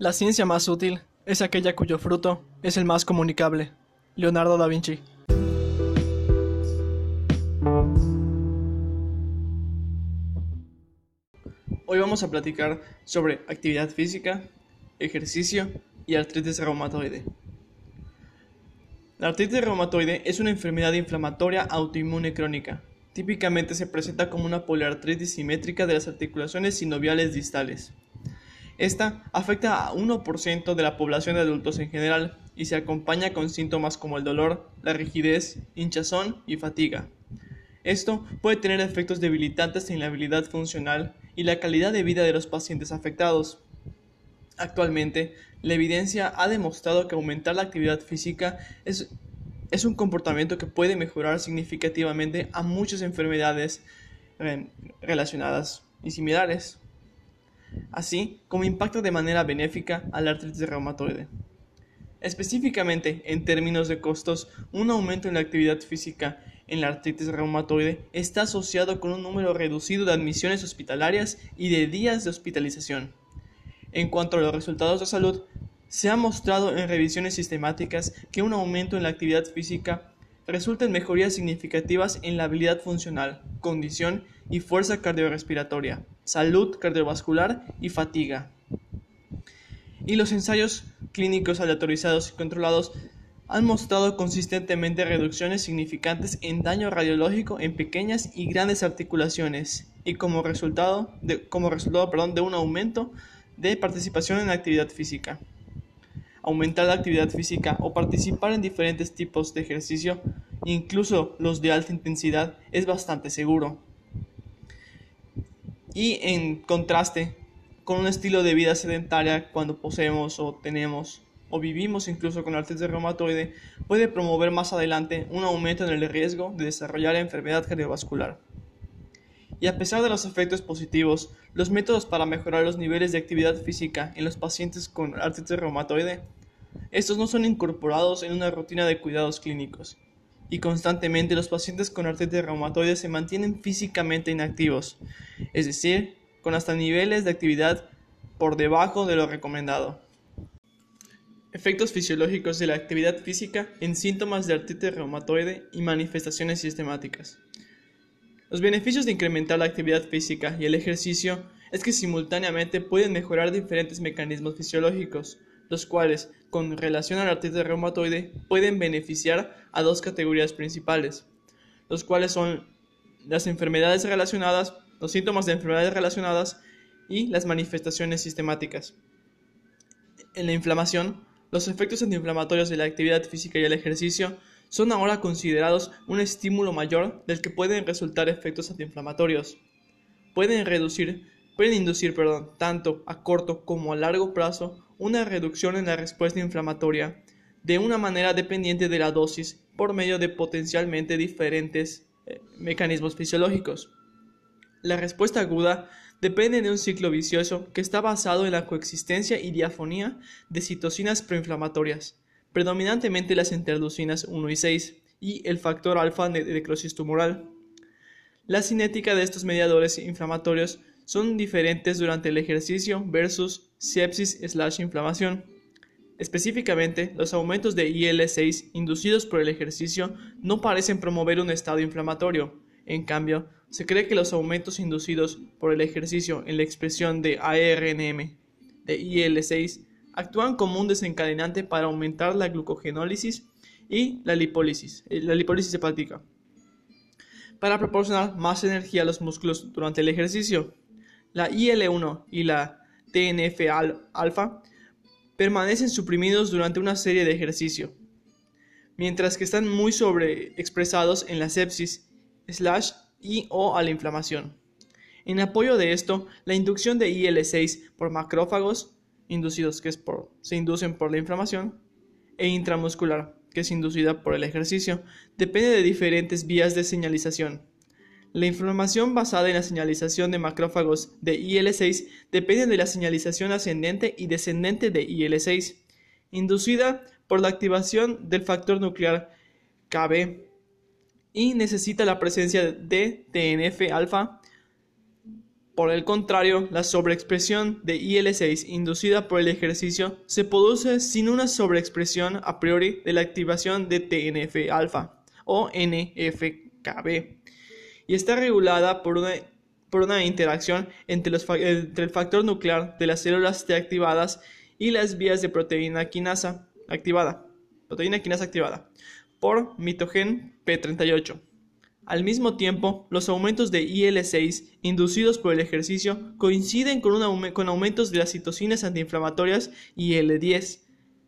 La ciencia más útil es aquella cuyo fruto es el más comunicable. Leonardo da Vinci. Hoy vamos a platicar sobre actividad física, ejercicio y artritis reumatoide. La artritis reumatoide es una enfermedad inflamatoria autoinmune crónica. Típicamente se presenta como una poliartritis simétrica de las articulaciones sinoviales distales. Esta afecta a 1% de la población de adultos en general y se acompaña con síntomas como el dolor, la rigidez, hinchazón y fatiga. Esto puede tener efectos debilitantes en la habilidad funcional y la calidad de vida de los pacientes afectados. Actualmente, la evidencia ha demostrado que aumentar la actividad física es, es un comportamiento que puede mejorar significativamente a muchas enfermedades eh, relacionadas y similares así como impacta de manera benéfica a la artritis reumatoide. Específicamente, en términos de costos, un aumento en la actividad física en la artritis reumatoide está asociado con un número reducido de admisiones hospitalarias y de días de hospitalización. En cuanto a los resultados de salud, se ha mostrado en revisiones sistemáticas que un aumento en la actividad física resulta en mejorías significativas en la habilidad funcional, condición y fuerza cardiorrespiratoria, salud cardiovascular y fatiga. Y los ensayos clínicos aleatorizados y controlados han mostrado consistentemente reducciones significantes en daño radiológico en pequeñas y grandes articulaciones y como resultado de, como resultado, perdón, de un aumento de participación en actividad física. Aumentar la actividad física o participar en diferentes tipos de ejercicio, incluso los de alta intensidad, es bastante seguro y en contraste con un estilo de vida sedentaria cuando poseemos o tenemos o vivimos incluso con artritis reumatoide puede promover más adelante un aumento en el riesgo de desarrollar enfermedad cardiovascular. Y a pesar de los efectos positivos, los métodos para mejorar los niveles de actividad física en los pacientes con artritis reumatoide, estos no son incorporados en una rutina de cuidados clínicos y constantemente los pacientes con artritis reumatoide se mantienen físicamente inactivos, es decir, con hasta niveles de actividad por debajo de lo recomendado. Efectos fisiológicos de la actividad física en síntomas de artritis reumatoide y manifestaciones sistemáticas. Los beneficios de incrementar la actividad física y el ejercicio es que simultáneamente pueden mejorar diferentes mecanismos fisiológicos, los cuales, con relación a la artritis reumatoide, pueden beneficiar a dos categorías principales, los cuales son las enfermedades relacionadas, los síntomas de enfermedades relacionadas y las manifestaciones sistemáticas. En la inflamación, los efectos antiinflamatorios de la actividad física y el ejercicio son ahora considerados un estímulo mayor del que pueden resultar efectos antiinflamatorios. Pueden reducir, pueden inducir, perdón, tanto a corto como a largo plazo una reducción en la respuesta inflamatoria de una manera dependiente de la dosis por medio de potencialmente diferentes eh, mecanismos fisiológicos. La respuesta aguda depende de un ciclo vicioso que está basado en la coexistencia y diafonía de citocinas proinflamatorias, predominantemente las interleucinas 1 y 6 y el factor alfa de necrosis tumoral. La cinética de estos mediadores inflamatorios son diferentes durante el ejercicio versus sepsis/inflamación. Específicamente, los aumentos de IL-6 inducidos por el ejercicio no parecen promover un estado inflamatorio. En cambio, se cree que los aumentos inducidos por el ejercicio en la expresión de ARNM de IL-6 actúan como un desencadenante para aumentar la glucogenólisis y la lipólisis, eh, la lipólisis hepática, para proporcionar más energía a los músculos durante el ejercicio. La IL-1 y la TNF-alfa permanecen suprimidos durante una serie de ejercicio, mientras que están muy sobreexpresados en la sepsis slash y o a la inflamación. En apoyo de esto, la inducción de IL-6 por macrófagos, inducidos que se inducen por la inflamación, e intramuscular, que es inducida por el ejercicio, depende de diferentes vías de señalización. La inflamación basada en la señalización de macrófagos de IL-6 depende de la señalización ascendente y descendente de IL-6, inducida por la activación del factor nuclear KB y necesita la presencia de TNF-alfa Por el contrario, la sobreexpresión de IL-6 inducida por el ejercicio se produce sin una sobreexpresión a priori de la activación de TNF-alfa o NFKB y está regulada por una, por una interacción entre, los, entre el factor nuclear de las células T activadas y las vías de proteína quinasa activada, proteína quinasa activada por mitogen P38. Al mismo tiempo, los aumentos de IL-6 inducidos por el ejercicio coinciden con, con aumentos de las citocinas antiinflamatorias IL-10,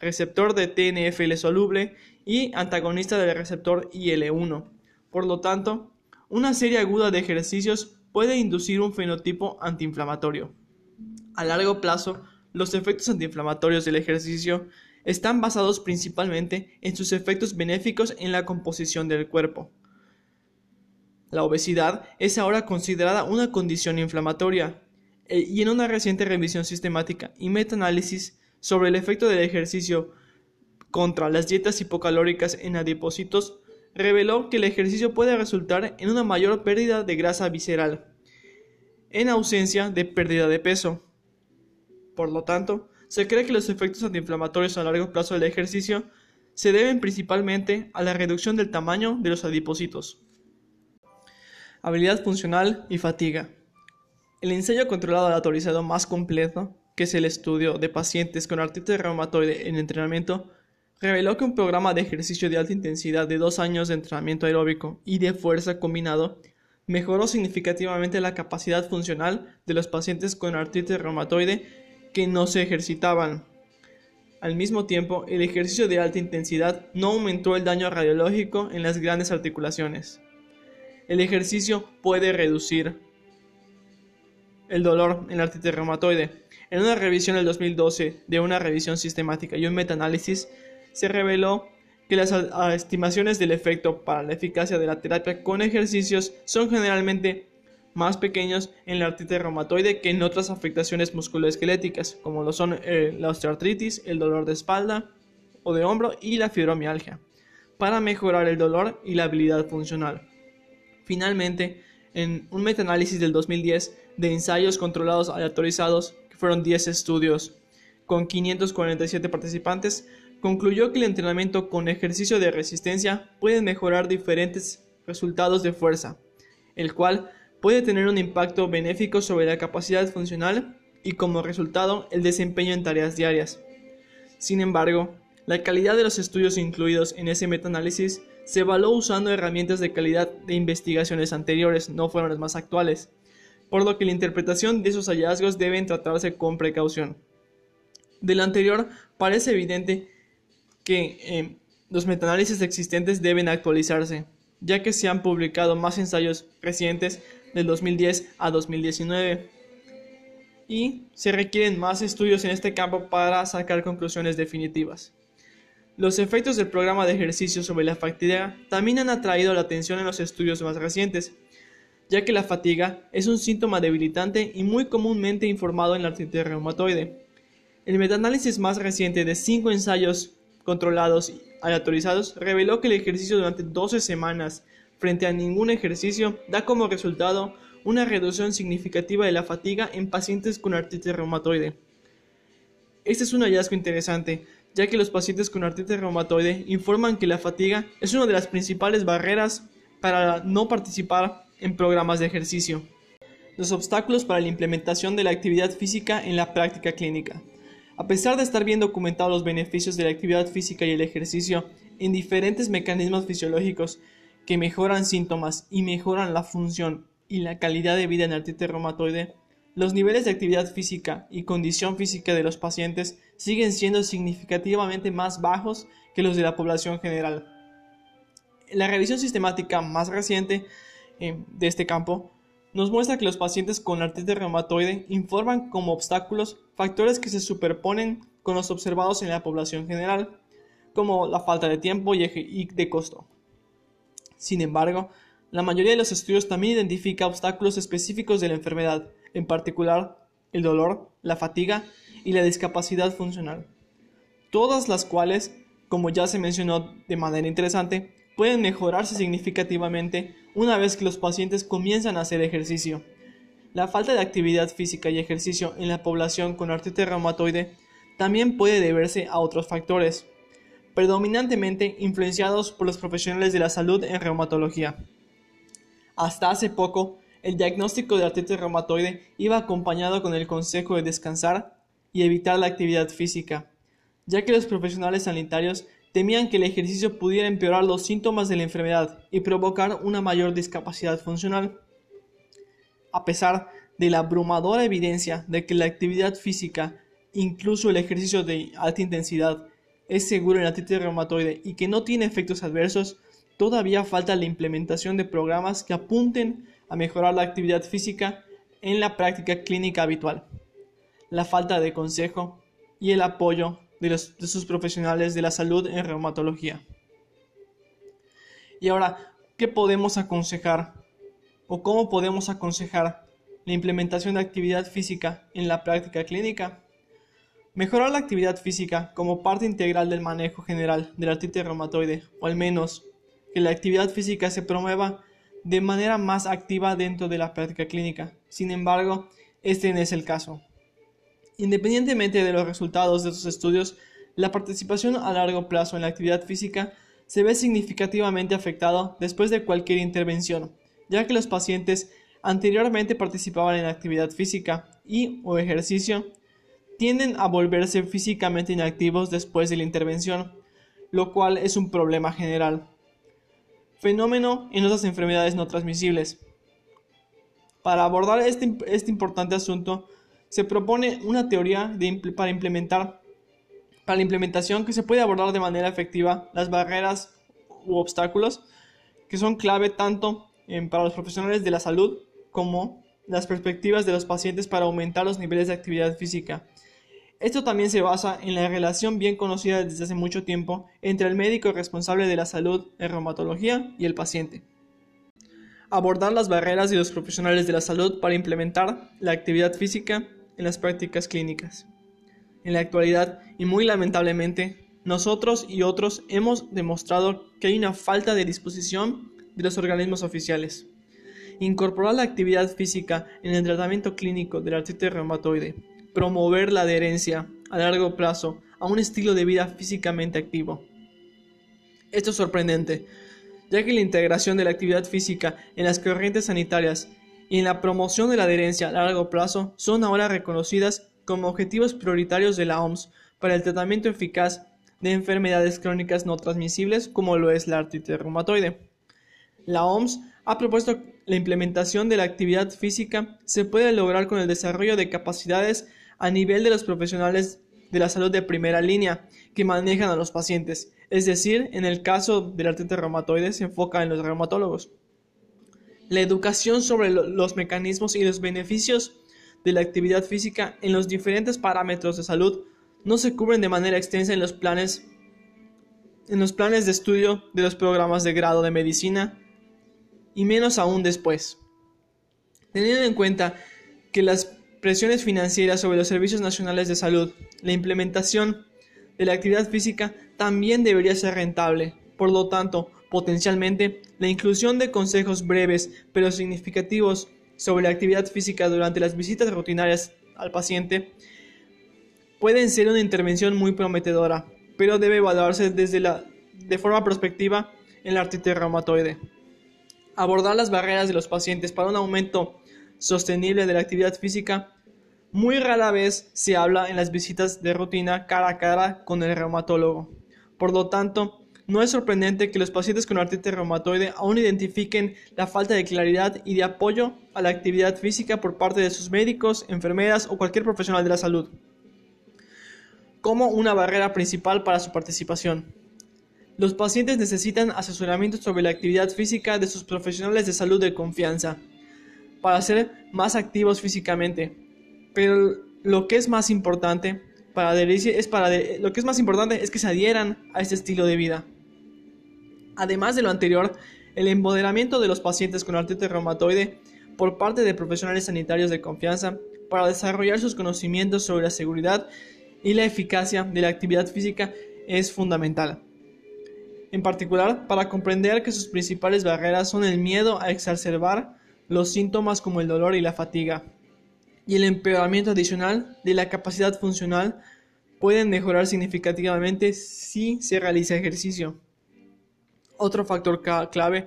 receptor de TNFL soluble y antagonista del receptor IL-1. Por lo tanto, una serie aguda de ejercicios puede inducir un fenotipo antiinflamatorio. A largo plazo, los efectos antiinflamatorios del ejercicio están basados principalmente en sus efectos benéficos en la composición del cuerpo. La obesidad es ahora considerada una condición inflamatoria eh, y en una reciente revisión sistemática y metaanálisis sobre el efecto del ejercicio contra las dietas hipocalóricas en adipocitos reveló que el ejercicio puede resultar en una mayor pérdida de grasa visceral en ausencia de pérdida de peso. Por lo tanto, se cree que los efectos antiinflamatorios a largo plazo del ejercicio se deben principalmente a la reducción del tamaño de los adipocitos habilidad funcional y fatiga. El ensayo controlado aleatorizado más completo, que es el estudio de pacientes con artritis reumatoide en entrenamiento, reveló que un programa de ejercicio de alta intensidad de dos años de entrenamiento aeróbico y de fuerza combinado mejoró significativamente la capacidad funcional de los pacientes con artritis reumatoide que no se ejercitaban. Al mismo tiempo, el ejercicio de alta intensidad no aumentó el daño radiológico en las grandes articulaciones. El ejercicio puede reducir el dolor en la artritis reumatoide. En una revisión del 2012 de una revisión sistemática y un metaanálisis, se reveló que las estimaciones del efecto para la eficacia de la terapia con ejercicios son generalmente más pequeños en la artritis reumatoide que en otras afectaciones musculoesqueléticas, como lo son eh, la osteoartritis, el dolor de espalda o de hombro y la fibromialgia, para mejorar el dolor y la habilidad funcional. Finalmente, en un metaanálisis del 2010 de ensayos controlados aleatorizados, que fueron 10 estudios con 547 participantes, concluyó que el entrenamiento con ejercicio de resistencia puede mejorar diferentes resultados de fuerza, el cual puede tener un impacto benéfico sobre la capacidad funcional y como resultado el desempeño en tareas diarias. Sin embargo, la calidad de los estudios incluidos en ese metaanálisis se evaluó usando herramientas de calidad de investigaciones anteriores, no fueron las más actuales, por lo que la interpretación de esos hallazgos deben tratarse con precaución. De lo anterior, parece evidente que eh, los metaanálisis existentes deben actualizarse, ya que se han publicado más ensayos recientes del 2010 a 2019 y se requieren más estudios en este campo para sacar conclusiones definitivas. Los efectos del programa de ejercicio sobre la fatiga también han atraído la atención en los estudios más recientes, ya que la fatiga es un síntoma debilitante y muy comúnmente informado en la artritis reumatoide. El metaanálisis más reciente de cinco ensayos controlados y aleatorizados reveló que el ejercicio durante 12 semanas frente a ningún ejercicio da como resultado una reducción significativa de la fatiga en pacientes con artritis reumatoide. Este es un hallazgo interesante, ya que los pacientes con artritis reumatoide informan que la fatiga es una de las principales barreras para no participar en programas de ejercicio. Los obstáculos para la implementación de la actividad física en la práctica clínica. A pesar de estar bien documentados los beneficios de la actividad física y el ejercicio en diferentes mecanismos fisiológicos que mejoran síntomas y mejoran la función y la calidad de vida en artritis reumatoide, los niveles de actividad física y condición física de los pacientes siguen siendo significativamente más bajos que los de la población general. La revisión sistemática más reciente eh, de este campo nos muestra que los pacientes con artritis reumatoide informan como obstáculos factores que se superponen con los observados en la población general, como la falta de tiempo y de costo. Sin embargo, la mayoría de los estudios también identifica obstáculos específicos de la enfermedad, en particular el dolor, la fatiga y la discapacidad funcional, todas las cuales, como ya se mencionó de manera interesante, pueden mejorarse significativamente una vez que los pacientes comienzan a hacer ejercicio. La falta de actividad física y ejercicio en la población con artritis reumatoide también puede deberse a otros factores, predominantemente influenciados por los profesionales de la salud en reumatología. Hasta hace poco, el diagnóstico de artritis reumatoide iba acompañado con el consejo de descansar y evitar la actividad física, ya que los profesionales sanitarios temían que el ejercicio pudiera empeorar los síntomas de la enfermedad y provocar una mayor discapacidad funcional. A pesar de la abrumadora evidencia de que la actividad física, incluso el ejercicio de alta intensidad, es seguro en la artritis reumatoide y que no tiene efectos adversos, todavía falta la implementación de programas que apunten a mejorar la actividad física en la práctica clínica habitual. La falta de consejo y el apoyo de, sus profesionales de la salud en reumatología. Y ahora, ¿qué podemos aconsejar o cómo podemos aconsejar la implementación de actividad física en la práctica clínica? Mejorar la actividad física como parte integral del manejo general de la artritis reumatoide, o al menos que la actividad física se promueva de manera más activa dentro de la práctica clínica. Sin embargo, este no es el caso. Independientemente de los resultados de estos estudios, la participación a largo plazo en la actividad física se ve significativamente afectada después de cualquier intervención, ya que los pacientes anteriormente participaban en actividad física y o ejercicio tienden a volverse físicamente inactivos después de la intervención, lo cual es un problema general. Fenómeno en otras enfermedades no transmisibles. Para abordar este, este importante asunto, se propone una teoría para implementar para la implementación que se puede abordar de manera efectiva las barreras u obstáculos que son clave tanto para los profesionales de la salud como las perspectivas de los pacientes para aumentar los niveles de actividad física. Esto también se basa en la relación bien conocida desde hace mucho tiempo entre el médico responsable de la salud en reumatología y el paciente. Abordar las barreras de los profesionales de la salud para implementar la actividad física en las prácticas clínicas. En la actualidad, y muy lamentablemente, nosotros y otros hemos demostrado que hay una falta de disposición de los organismos oficiales. Incorporar la actividad física en el tratamiento clínico de la artritis reumatoide, promover la adherencia a largo plazo a un estilo de vida físicamente activo. Esto es sorprendente, ya que la integración de la actividad física en las corrientes sanitarias y en la promoción de la adherencia a largo plazo son ahora reconocidas como objetivos prioritarios de la OMS para el tratamiento eficaz de enfermedades crónicas no transmisibles como lo es la artritis reumatoide. La OMS ha propuesto la implementación de la actividad física se puede lograr con el desarrollo de capacidades a nivel de los profesionales de la salud de primera línea que manejan a los pacientes, es decir, en el caso de la artritis reumatoide se enfoca en los reumatólogos. La educación sobre los mecanismos y los beneficios de la actividad física en los diferentes parámetros de salud no se cubren de manera extensa en los planes en los planes de estudio de los programas de grado de medicina y menos aún después. Teniendo en cuenta que las presiones financieras sobre los servicios nacionales de salud, la implementación de la actividad física también debería ser rentable. Por lo tanto, Potencialmente, la inclusión de consejos breves pero significativos sobre la actividad física durante las visitas rutinarias al paciente pueden ser una intervención muy prometedora, pero debe evaluarse desde la, de forma prospectiva en la artritis reumatoide. Abordar las barreras de los pacientes para un aumento sostenible de la actividad física muy rara vez se habla en las visitas de rutina cara a cara con el reumatólogo. Por lo tanto, no es sorprendente que los pacientes con artritis reumatoide aún identifiquen la falta de claridad y de apoyo a la actividad física por parte de sus médicos, enfermeras o cualquier profesional de la salud como una barrera principal para su participación. Los pacientes necesitan asesoramiento sobre la actividad física de sus profesionales de salud de confianza para ser más activos físicamente. Pero lo que es más importante para adherirse es para lo que es más importante es que se adhieran a este estilo de vida. Además de lo anterior, el empoderamiento de los pacientes con artritis reumatoide por parte de profesionales sanitarios de confianza para desarrollar sus conocimientos sobre la seguridad y la eficacia de la actividad física es fundamental. En particular, para comprender que sus principales barreras son el miedo a exacerbar los síntomas como el dolor y la fatiga, y el empeoramiento adicional de la capacidad funcional pueden mejorar significativamente si se realiza ejercicio. Otro factor clave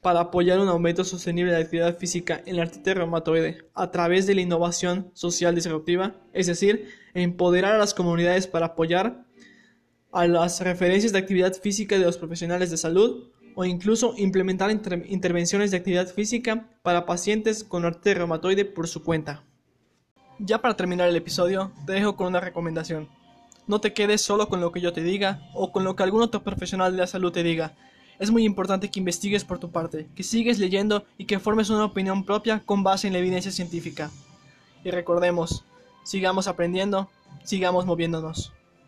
para apoyar un aumento sostenible de la actividad física en la artritis reumatoide a través de la innovación social disruptiva, es decir, empoderar a las comunidades para apoyar a las referencias de actividad física de los profesionales de salud o incluso implementar intervenciones de actividad física para pacientes con artritis reumatoide por su cuenta. Ya para terminar el episodio, te dejo con una recomendación. No te quedes solo con lo que yo te diga o con lo que algún otro profesional de la salud te diga. Es muy importante que investigues por tu parte, que sigues leyendo y que formes una opinión propia con base en la evidencia científica. Y recordemos, sigamos aprendiendo, sigamos moviéndonos.